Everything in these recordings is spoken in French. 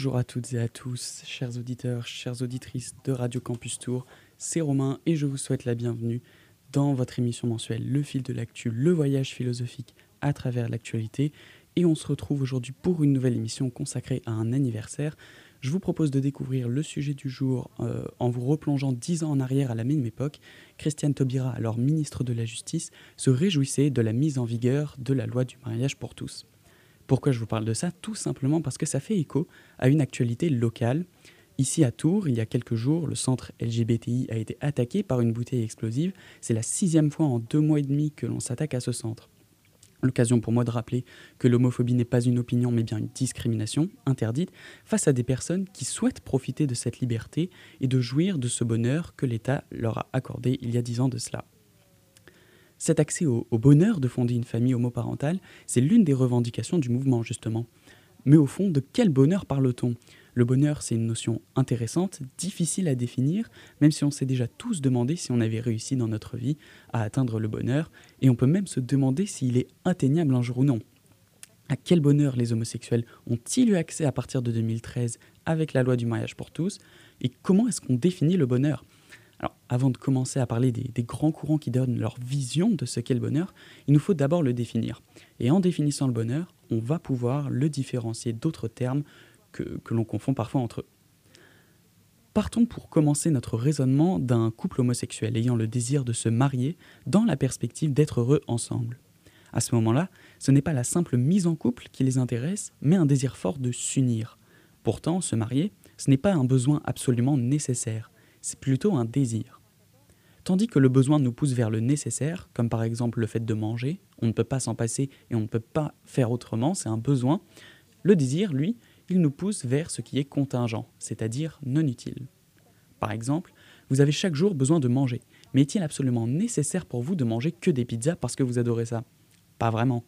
Bonjour à toutes et à tous, chers auditeurs, chères auditrices de Radio Campus Tour. C'est Romain et je vous souhaite la bienvenue dans votre émission mensuelle Le fil de l'actu, le voyage philosophique à travers l'actualité. Et on se retrouve aujourd'hui pour une nouvelle émission consacrée à un anniversaire. Je vous propose de découvrir le sujet du jour euh, en vous replongeant dix ans en arrière à la même époque. Christiane Taubira, alors ministre de la Justice, se réjouissait de la mise en vigueur de la loi du mariage pour tous. Pourquoi je vous parle de ça? Tout simplement parce que ça fait écho à une actualité locale. Ici à Tours, il y a quelques jours, le centre LGBTI a été attaqué par une bouteille explosive. C'est la sixième fois en deux mois et demi que l'on s'attaque à ce centre. L'occasion pour moi de rappeler que l'homophobie n'est pas une opinion mais bien une discrimination interdite face à des personnes qui souhaitent profiter de cette liberté et de jouir de ce bonheur que l'État leur a accordé il y a dix ans de cela. Cet accès au, bonheur de fonder une famille homoparentale, c'est l'une des revendications du mouvement justement. Mais au fond, de quel bonheur parle-t-on? Le bonheur, c'est une notion intéressante, difficile à définir, même si on s'est déjà tous demandé si on avait réussi dans notre vie à atteindre le bonheur, et on peut même se demander s'il est atteignable un jour ou non. À quel bonheur les homosexuels ont-ils eu accès à partir de 2013 avec la loi du mariage pour tous? Et comment est-ce qu'on définit le bonheur? Avant de commencer à parler des, grands courants qui donnent leur vision de ce qu'est le bonheur, il nous faut d'abord le définir. Et en définissant le bonheur, on va pouvoir le différencier d'autres termes que l'on confond parfois entre eux. Partons pour commencer notre raisonnement d'un couple homosexuel ayant le désir de se marier dans la perspective d'être heureux ensemble. À ce moment-là, ce n'est pas la simple mise en couple qui les intéresse, mais un désir fort de s'unir. Pourtant, se marier, ce n'est pas un besoin absolument nécessaire c'est plutôt un désir. Tandis que le besoin nous pousse vers le nécessaire, comme par exemple le fait de manger, on ne peut pas s'en passer et on ne peut pas faire autrement, c'est un besoin, le désir, lui, il nous pousse vers ce qui est contingent, c'est-à-dire non utile. Par exemple, vous avez chaque jour besoin de manger, mais est-il absolument nécessaire pour vous de manger que des pizzas parce que vous adorez ça? Pas vraiment.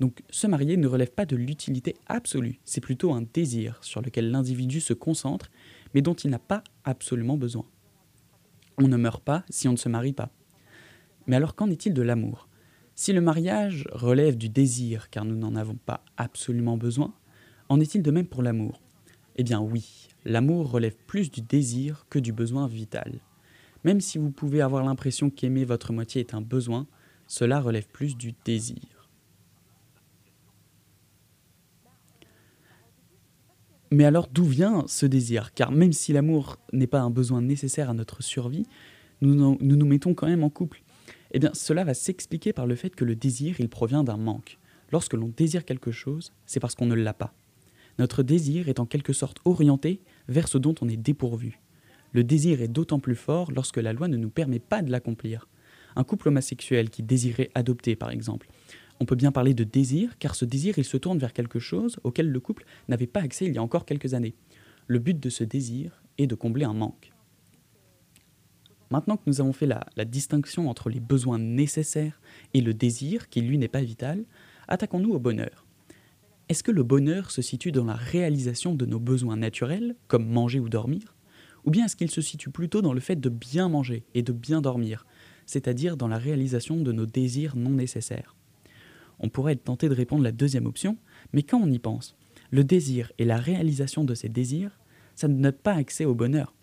Donc se marier ne relève pas de l'utilité absolue, c'est plutôt un désir sur lequel l'individu se concentre mais dont il n'a pas absolument besoin. On ne meurt pas si on ne se marie pas. Mais alors qu'en est-il de l'amour? Si le mariage relève du désir car nous n'en avons pas absolument besoin, en est-il de même pour l'amour? Eh bien oui, l'amour relève plus du désir que du besoin vital. Même si vous pouvez avoir l'impression qu'aimer votre moitié est un besoin, cela relève plus du désir. Mais alors d'où vient ce désir? Car même si l'amour n'est pas un besoin nécessaire à notre survie, nous nous, mettons quand même en couple. Eh bien cela va s'expliquer par le fait que le désir, il provient d'un manque. Lorsque l'on désire quelque chose, c'est parce qu'on ne l'a pas. Notre désir est en quelque sorte orienté vers ce dont on est dépourvu. Le désir est d'autant plus fort lorsque la loi ne nous permet pas de l'accomplir. Un couple homosexuel qui désirait adopter, par exemple, on peut bien parler de désir, car ce désir, il se tourne vers quelque chose auquel le couple n'avait pas accès il y a encore quelques années. Le but de ce désir est de combler un manque. Maintenant que nous avons fait la, la distinction entre les besoins nécessaires et le désir, qui lui n'est pas vital, attaquons-nous au bonheur. Est-ce que le bonheur se situe dans la réalisation de nos besoins naturels, comme manger ou dormir? Ou bien est-ce qu'il se situe plutôt dans le fait de bien manger et de bien dormir, c'est-à-dire dans la réalisation de nos désirs non nécessaires? On pourrait être tenté de répondre la deuxième option, mais quand on y pense, le désir et la réalisation de ces désirs, ça ne donne pas accès au bonheur.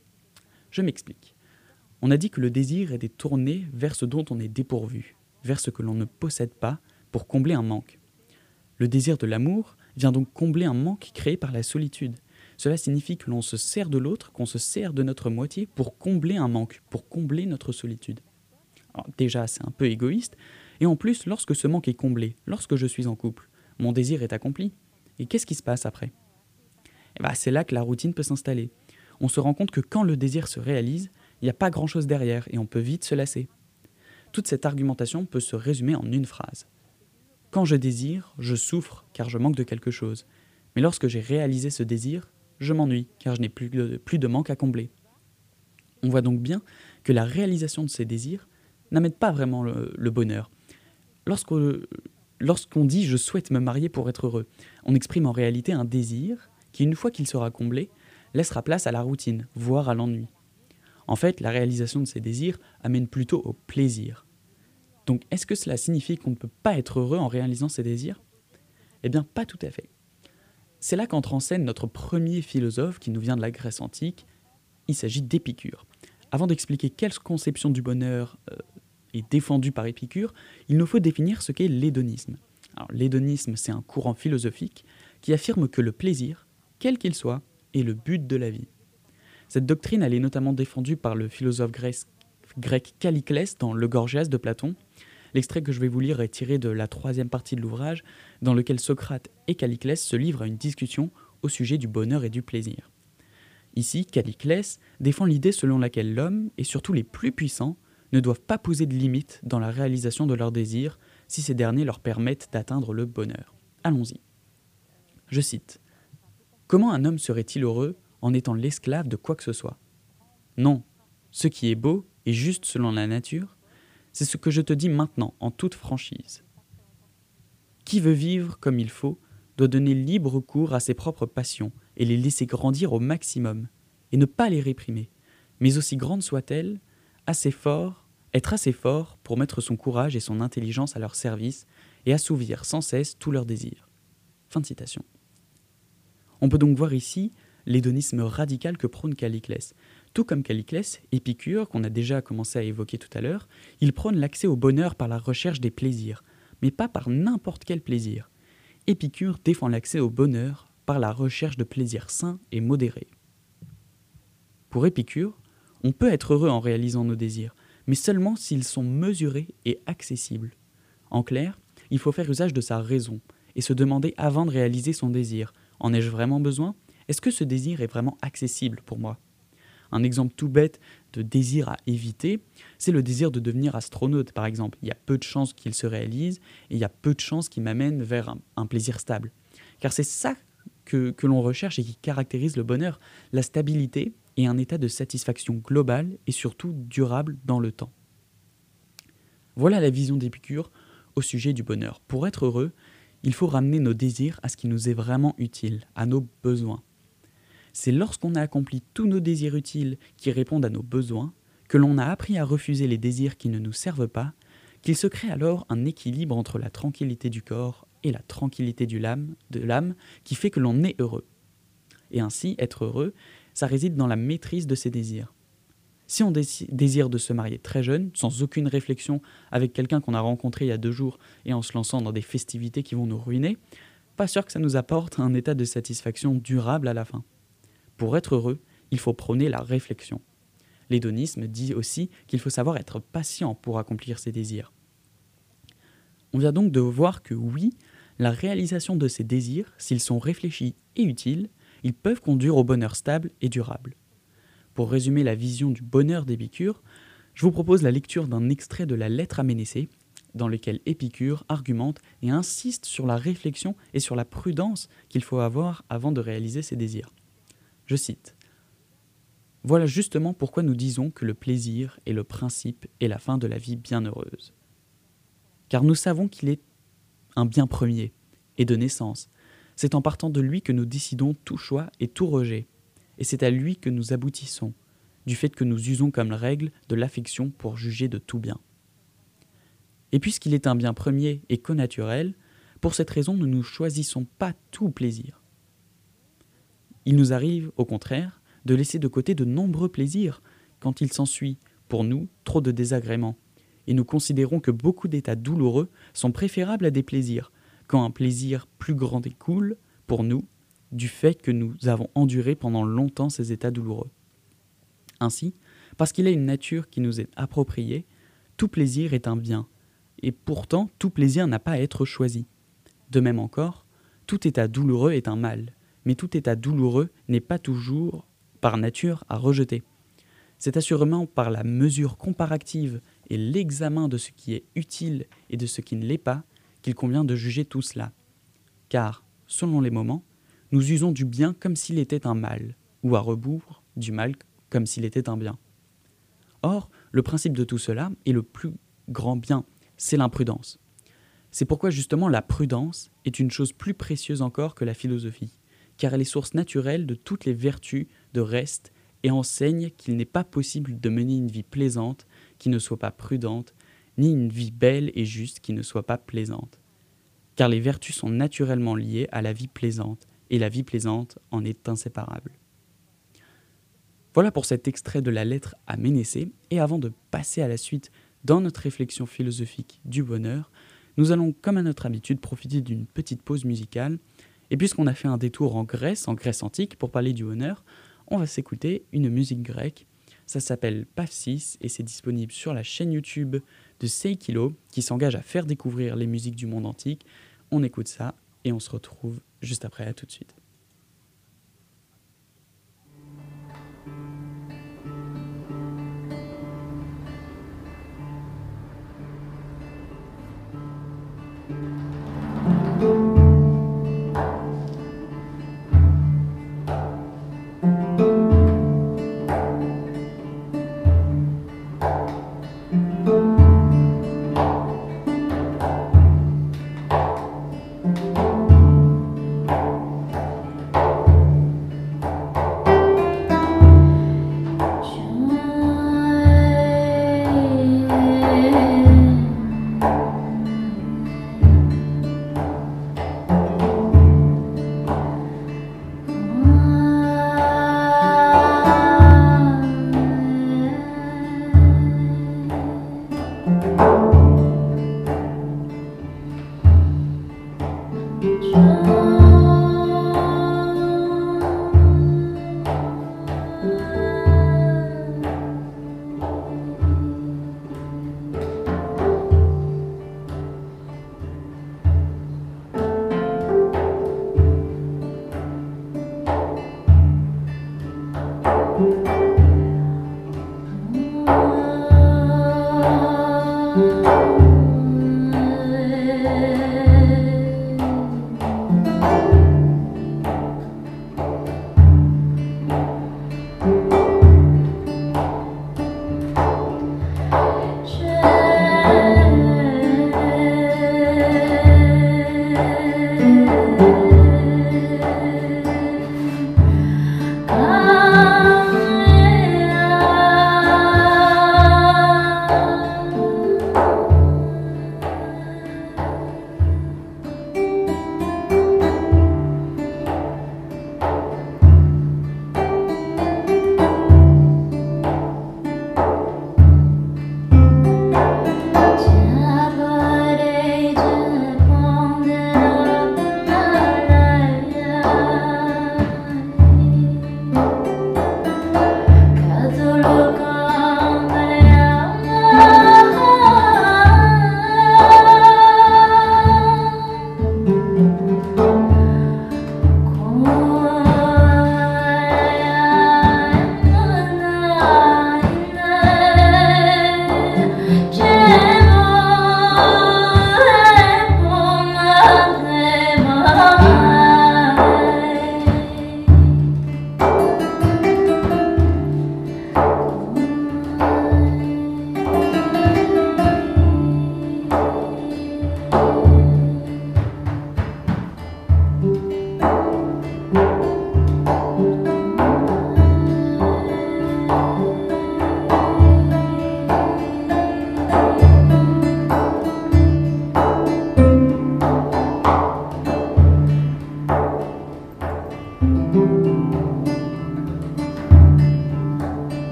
Je m'explique. On a dit que le désir était tourné vers ce dont on est dépourvu, vers ce que l'on ne possède pas, pour combler un manque. Le désir de l'amour vient donc combler un manque créé par la solitude. Cela signifie que l'on se sert de l'autre, qu'on se sert de notre moitié pour combler un manque, pour combler notre solitude. Déjà, c'est un peu égoïste, et en plus, lorsque ce manque est comblé, lorsque je suis en couple, mon désir est accompli. Et qu'est-ce qui se passe après? Eh ben, C'est là que la routine peut s'installer. On se rend compte que quand le désir se réalise, il n'y a pas grand-chose derrière et on peut vite se lasser. Toute cette argumentation peut se résumer en une phrase. Quand je désire, je souffre car je manque de quelque chose. Mais lorsque j'ai réalisé ce désir, je m'ennuie car je n'ai plus de, plus de manque à combler. On voit donc bien que la réalisation de ces désirs n'amène pas vraiment le, le bonheur, lorsqu'on dit je souhaite me marier pour être heureux, on exprime en réalité un désir qui, une fois qu'il sera comblé, laissera place à la routine, voire à l'ennui. En fait, la réalisation de ces désirs amène plutôt au plaisir. Donc, est-ce que cela signifie qu'on ne peut pas être heureux en réalisant ces désirs? Eh bien, pas tout à fait. C'est là qu'entre en scène notre premier philosophe qui nous vient de la Grèce antique. Il s'agit d'Épicure. Avant d'expliquer quelle conception du bonheur euh, est défendue par Épicure, il nous faut définir ce qu'est l'hédonisme. l'hédonisme, c'est un courant philosophique qui affirme que le plaisir, quel qu'il soit, est le but de la vie. Cette doctrine, elle est notamment défendue par le philosophe grec Caliclès dans Le Gorgias de Platon. L'extrait que je vais vous lire est tiré de la troisième partie de l'ouvrage, dans lequel Socrate et Caliclès se livrent à une discussion au sujet du bonheur et du plaisir. Ici, Caliclès défend l'idée selon laquelle l'homme, et surtout les plus puissants, ne doivent pas poser de limites dans la réalisation de leurs désirs si ces derniers leur permettent d'atteindre le bonheur. Allons-y. Je cite Comment un homme serait-il heureux en étant l'esclave de quoi que ce soit? Non, ce qui est beau et juste selon la nature, c'est ce que je te dis maintenant en toute franchise. Qui veut vivre comme il faut doit donner libre cours à ses propres passions et les laisser grandir au maximum, et ne pas les réprimer, mais aussi grandes soient-elles, assez fort, être assez fort pour mettre son courage et son intelligence à leur service et assouvir sans cesse tous leurs désirs. Fin citation. On peut donc voir ici l'hédonisme radical que prône Caliclès. Tout comme Caliclès, Épicure, qu'on a déjà commencé à évoquer tout à l'heure, il prône l'accès au bonheur par la recherche des plaisirs, mais pas par n'importe quel plaisir. Épicure défend l'accès au bonheur par la recherche de plaisirs sains et modérés. Pour Épicure, on peut être heureux en réalisant nos désirs, mais seulement s'ils sont mesurés et accessibles. En clair, il faut faire usage de sa raison et se demander avant de réaliser son désir, en ai-je vraiment besoin? Est-ce que ce désir est vraiment accessible pour moi? Un exemple tout bête de désir à éviter, c'est le désir de devenir astronaute par exemple. Il y a peu de chances qu'il se réalise et il y a peu de chances qu'il m'amène vers un, plaisir stable. Car c'est ça que, que l'on recherche et qui caractérise le bonheur, la stabilité et un état de satisfaction globale et surtout durable dans le temps. Voilà la vision d'Épicure au sujet du bonheur. Pour être heureux, il faut ramener nos désirs à ce qui nous est vraiment utile, à nos besoins. C'est lorsqu'on a accompli tous nos désirs utiles qui répondent à nos besoins, que l'on a appris à refuser les désirs qui ne nous servent pas, qu'il se crée alors un équilibre entre la tranquillité du corps et la tranquillité de l'âme qui fait que l'on est heureux. Et ainsi, être heureux, ça réside dans la maîtrise de ses désirs. Si on désire de se marier très jeune, sans aucune réflexion, avec quelqu'un qu'on a rencontré il y a deux jours et en se lançant dans des festivités qui vont nous ruiner, pas sûr que ça nous apporte un état de satisfaction durable à la fin. Pour être heureux, il faut prôner la réflexion. L'hédonisme dit aussi qu'il faut savoir être patient pour accomplir ses désirs. On vient donc de voir que oui, la réalisation de ces désirs, s'ils sont réfléchis et utiles, ils peuvent conduire au bonheur stable et durable. Pour résumer la vision du bonheur d'Épicure, je vous propose la lecture d'un extrait de la lettre à Ménécée, dans lequel Épicure argumente et insiste sur la réflexion et sur la prudence qu'il faut avoir avant de réaliser ses désirs. Je cite Voilà justement pourquoi nous disons que le plaisir est le principe et la fin de la vie bienheureuse. Car nous savons qu'il est un bien premier et de naissance. C'est en partant de lui que nous décidons tout choix et tout rejet et c'est à lui que nous aboutissons, du fait que nous usons comme règle de l'affection pour juger de tout bien. Et puisqu'il est un bien premier et connaturel, pour cette raison nous ne choisissons pas tout plaisir. Il nous arrive, au contraire, de laisser de côté de nombreux plaisirs quand il s'ensuit, pour nous, trop de désagréments, et nous considérons que beaucoup d'états douloureux sont préférables à des plaisirs, quand un plaisir plus grand découle, pour nous, du fait que nous avons enduré pendant longtemps ces états douloureux. Ainsi, parce qu'il a une nature qui nous est appropriée, tout plaisir est un bien, et pourtant tout plaisir n'a pas à être choisi. De même encore, tout état douloureux est un mal, mais tout état douloureux n'est pas toujours, par nature, à rejeter. C'est assurément par la mesure comparative et l'examen de ce qui est utile et de ce qui ne l'est pas qu'il convient de juger tout cela. Car, selon les moments, nous usons du bien comme s'il était un mal, ou à rebours, du mal comme s'il était un bien. Or, le principe de tout cela est le plus grand bien, c'est l'imprudence. C'est pourquoi justement la prudence est une chose plus précieuse encore que la philosophie, car elle est source naturelle de toutes les vertus de reste et enseigne qu'il n'est pas possible de mener une vie plaisante qui ne soit pas prudente, ni une vie belle et juste qui ne soit pas plaisante. Car les vertus sont naturellement liées à la vie plaisante, et la vie plaisante en est inséparable. Voilà pour cet extrait de la lettre à Ménécée, et avant de passer à la suite dans notre réflexion philosophique du bonheur, nous allons, comme à notre habitude, profiter d'une petite pause musicale. Et puisqu'on a fait un détour en Grèce, en Grèce antique, pour parler du bonheur, on va s'écouter une musique grecque. Ça s'appelle Pafsis et c'est disponible sur la chaîne YouTube de Seikilo qui s'engage à faire découvrir les musiques du monde antique. On écoute ça et on se retrouve juste après. À tout de suite.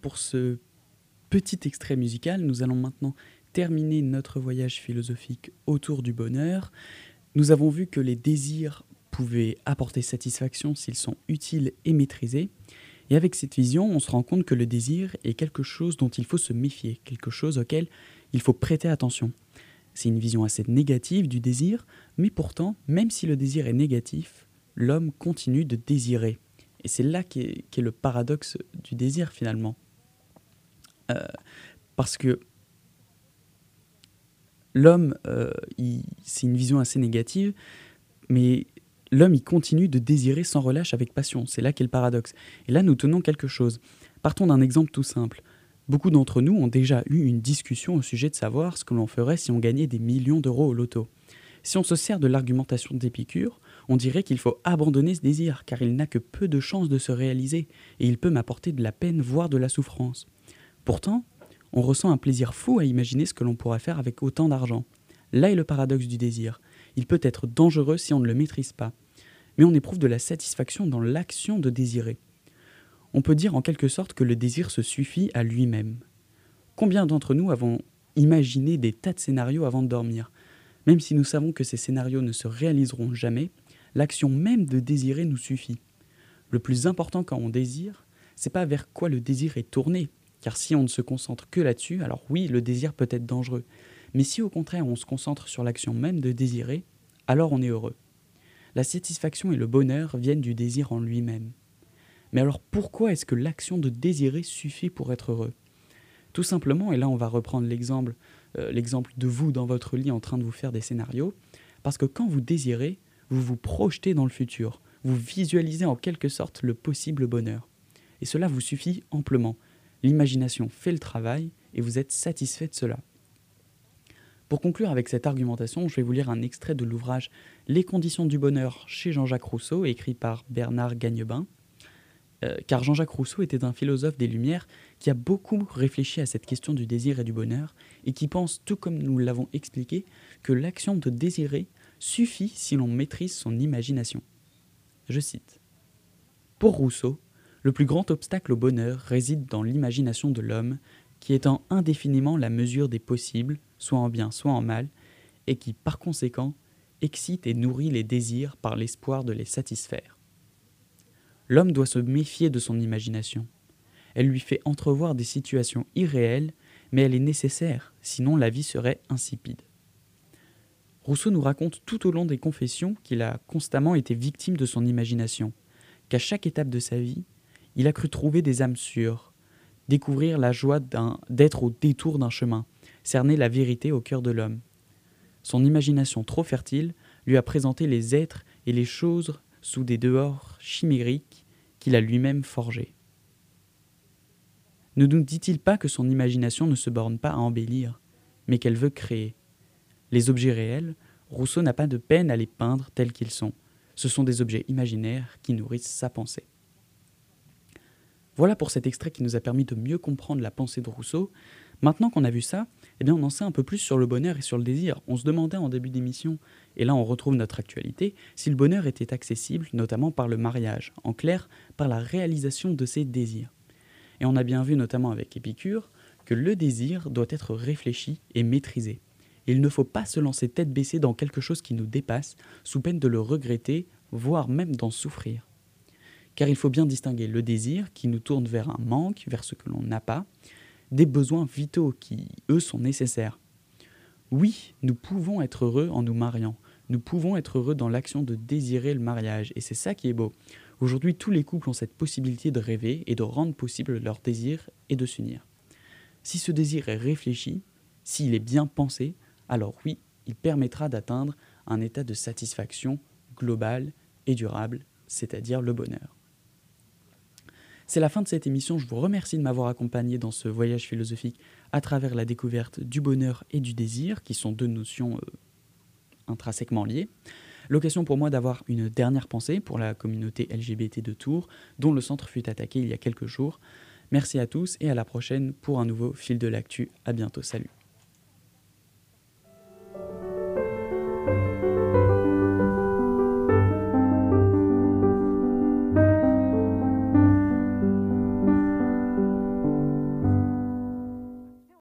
Pour ce petit extrait musical. Nous allons maintenant terminer notre voyage philosophique autour du bonheur. Nous avons vu que les désirs pouvaient apporter satisfaction s'ils sont utiles et maîtrisés. Et avec cette vision, on se rend compte que le désir est quelque chose dont il faut se méfier, quelque chose auquel il faut prêter attention. C'est une vision assez négative du désir, mais pourtant, même si le désir est négatif, l'homme continue de désirer. Et c'est là qu'est est le paradoxe du désir finalement. Euh, parce que l'homme, euh, c'est une vision assez négative, mais l'homme, il continue de désirer sans relâche avec passion. C'est là qu'est le paradoxe. Et là, nous tenons quelque chose. Partons d'un exemple tout simple. Beaucoup d'entre nous ont déjà eu une discussion au sujet de savoir ce que l'on ferait si on gagnait des millions d'euros au loto. Si on se sert de l'argumentation d'Épicure, on dirait qu'il faut abandonner ce désir, car il n'a que peu de chances de se réaliser, et il peut m'apporter de la peine, voire de la souffrance. Pourtant, on ressent un plaisir fou à imaginer ce que l'on pourrait faire avec autant d'argent. Là est le paradoxe du désir. Il peut être dangereux si on ne le maîtrise pas. Mais on éprouve de la satisfaction dans l'action de désirer. On peut dire en quelque sorte que le désir se suffit à lui-même. Combien d'entre nous avons imaginé des tas de scénarios avant de dormir? Même si nous savons que ces scénarios ne se réaliseront jamais, l'action même de désirer nous suffit. Le plus important quand on désire, c'est pas vers quoi le désir est tourné, car si on ne se concentre que là-dessus, alors oui, le désir peut être dangereux. Mais si au contraire on se concentre sur l'action même de désirer, alors on est heureux. La satisfaction et le bonheur viennent du désir en lui-même. Mais alors pourquoi est-ce que l'action de désirer suffit pour être heureux? Tout simplement, et là on va reprendre l'exemple euh, l'exemple de vous dans votre lit en train de vous faire des scénarios, parce que quand vous désirez, vous vous projetez dans le futur, vous visualisez en quelque sorte le possible bonheur. Et cela vous suffit amplement. L'imagination fait le travail et vous êtes satisfait de cela. Pour conclure avec cette argumentation, je vais vous lire un extrait de l'ouvrage Les conditions du bonheur chez Jean-Jacques Rousseau, écrit par Bernard Gagnebin. Euh, car Jean-Jacques Rousseau était un philosophe des Lumières qui a beaucoup réfléchi à cette question du désir et du bonheur, et qui pense, tout comme nous l'avons expliqué, que l'action de désirer suffit si l'on maîtrise son imagination. Je cite. Pour Rousseau, le plus grand obstacle au bonheur réside dans l'imagination de l'homme, qui étend indéfiniment la mesure des possibles, soit en bien, soit en mal, et qui, par conséquent, excite et nourrit les désirs par l'espoir de les satisfaire. L'homme doit se méfier de son imagination. Elle lui fait entrevoir des situations irréelles, mais elle est nécessaire, sinon la vie serait insipide. Rousseau nous raconte tout au long des confessions qu'il a constamment été victime de son imagination, qu'à chaque étape de sa vie, il a cru trouver des âmes sûres, découvrir la joie d'être au détour d'un chemin, cerner la vérité au cœur de l'homme. Son imagination trop fertile lui a présenté les êtres et les choses sous des dehors chimériques qu'il a lui-même forgés. Ne nous dit-il pas que son imagination ne se borne pas à embellir, mais qu'elle veut créer? Les objets réels, Rousseau n'a pas de peine à les peindre tels qu'ils sont. Ce sont des objets imaginaires qui nourrissent sa pensée. Voilà pour cet extrait qui nous a permis de mieux comprendre la pensée de Rousseau. Maintenant qu'on a vu ça, eh bien on en sait un peu plus sur le bonheur et sur le désir. On se demandait en début d'émission, et là on retrouve notre actualité, si le bonheur était accessible notamment par le mariage, en clair par la réalisation de ses désirs. Et on a bien vu notamment avec Épicure que le désir doit être réfléchi et maîtrisé. Il ne faut pas se lancer tête baissée dans quelque chose qui nous dépasse, sous peine de le regretter, voire même d'en souffrir car il faut bien distinguer le désir qui nous tourne vers un manque, vers ce que l'on n'a pas, des besoins vitaux qui, eux, sont nécessaires. Oui, nous pouvons être heureux en nous mariant, nous pouvons être heureux dans l'action de désirer le mariage, et c'est ça qui est beau. Aujourd'hui, tous les couples ont cette possibilité de rêver et de rendre possible leur désir et de s'unir. Si ce désir est réfléchi, s'il est bien pensé, alors oui, il permettra d'atteindre un état de satisfaction global et durable, c'est-à-dire le bonheur. C'est la fin de cette émission. Je vous remercie de m'avoir accompagné dans ce voyage philosophique à travers la découverte du bonheur et du désir, qui sont deux notions euh, intrinsèquement liées. L'occasion pour moi d'avoir une dernière pensée pour la communauté LGBT de Tours, dont le centre fut attaqué il y a quelques jours. Merci à tous et à la prochaine pour un nouveau fil de l'actu. À bientôt. Salut.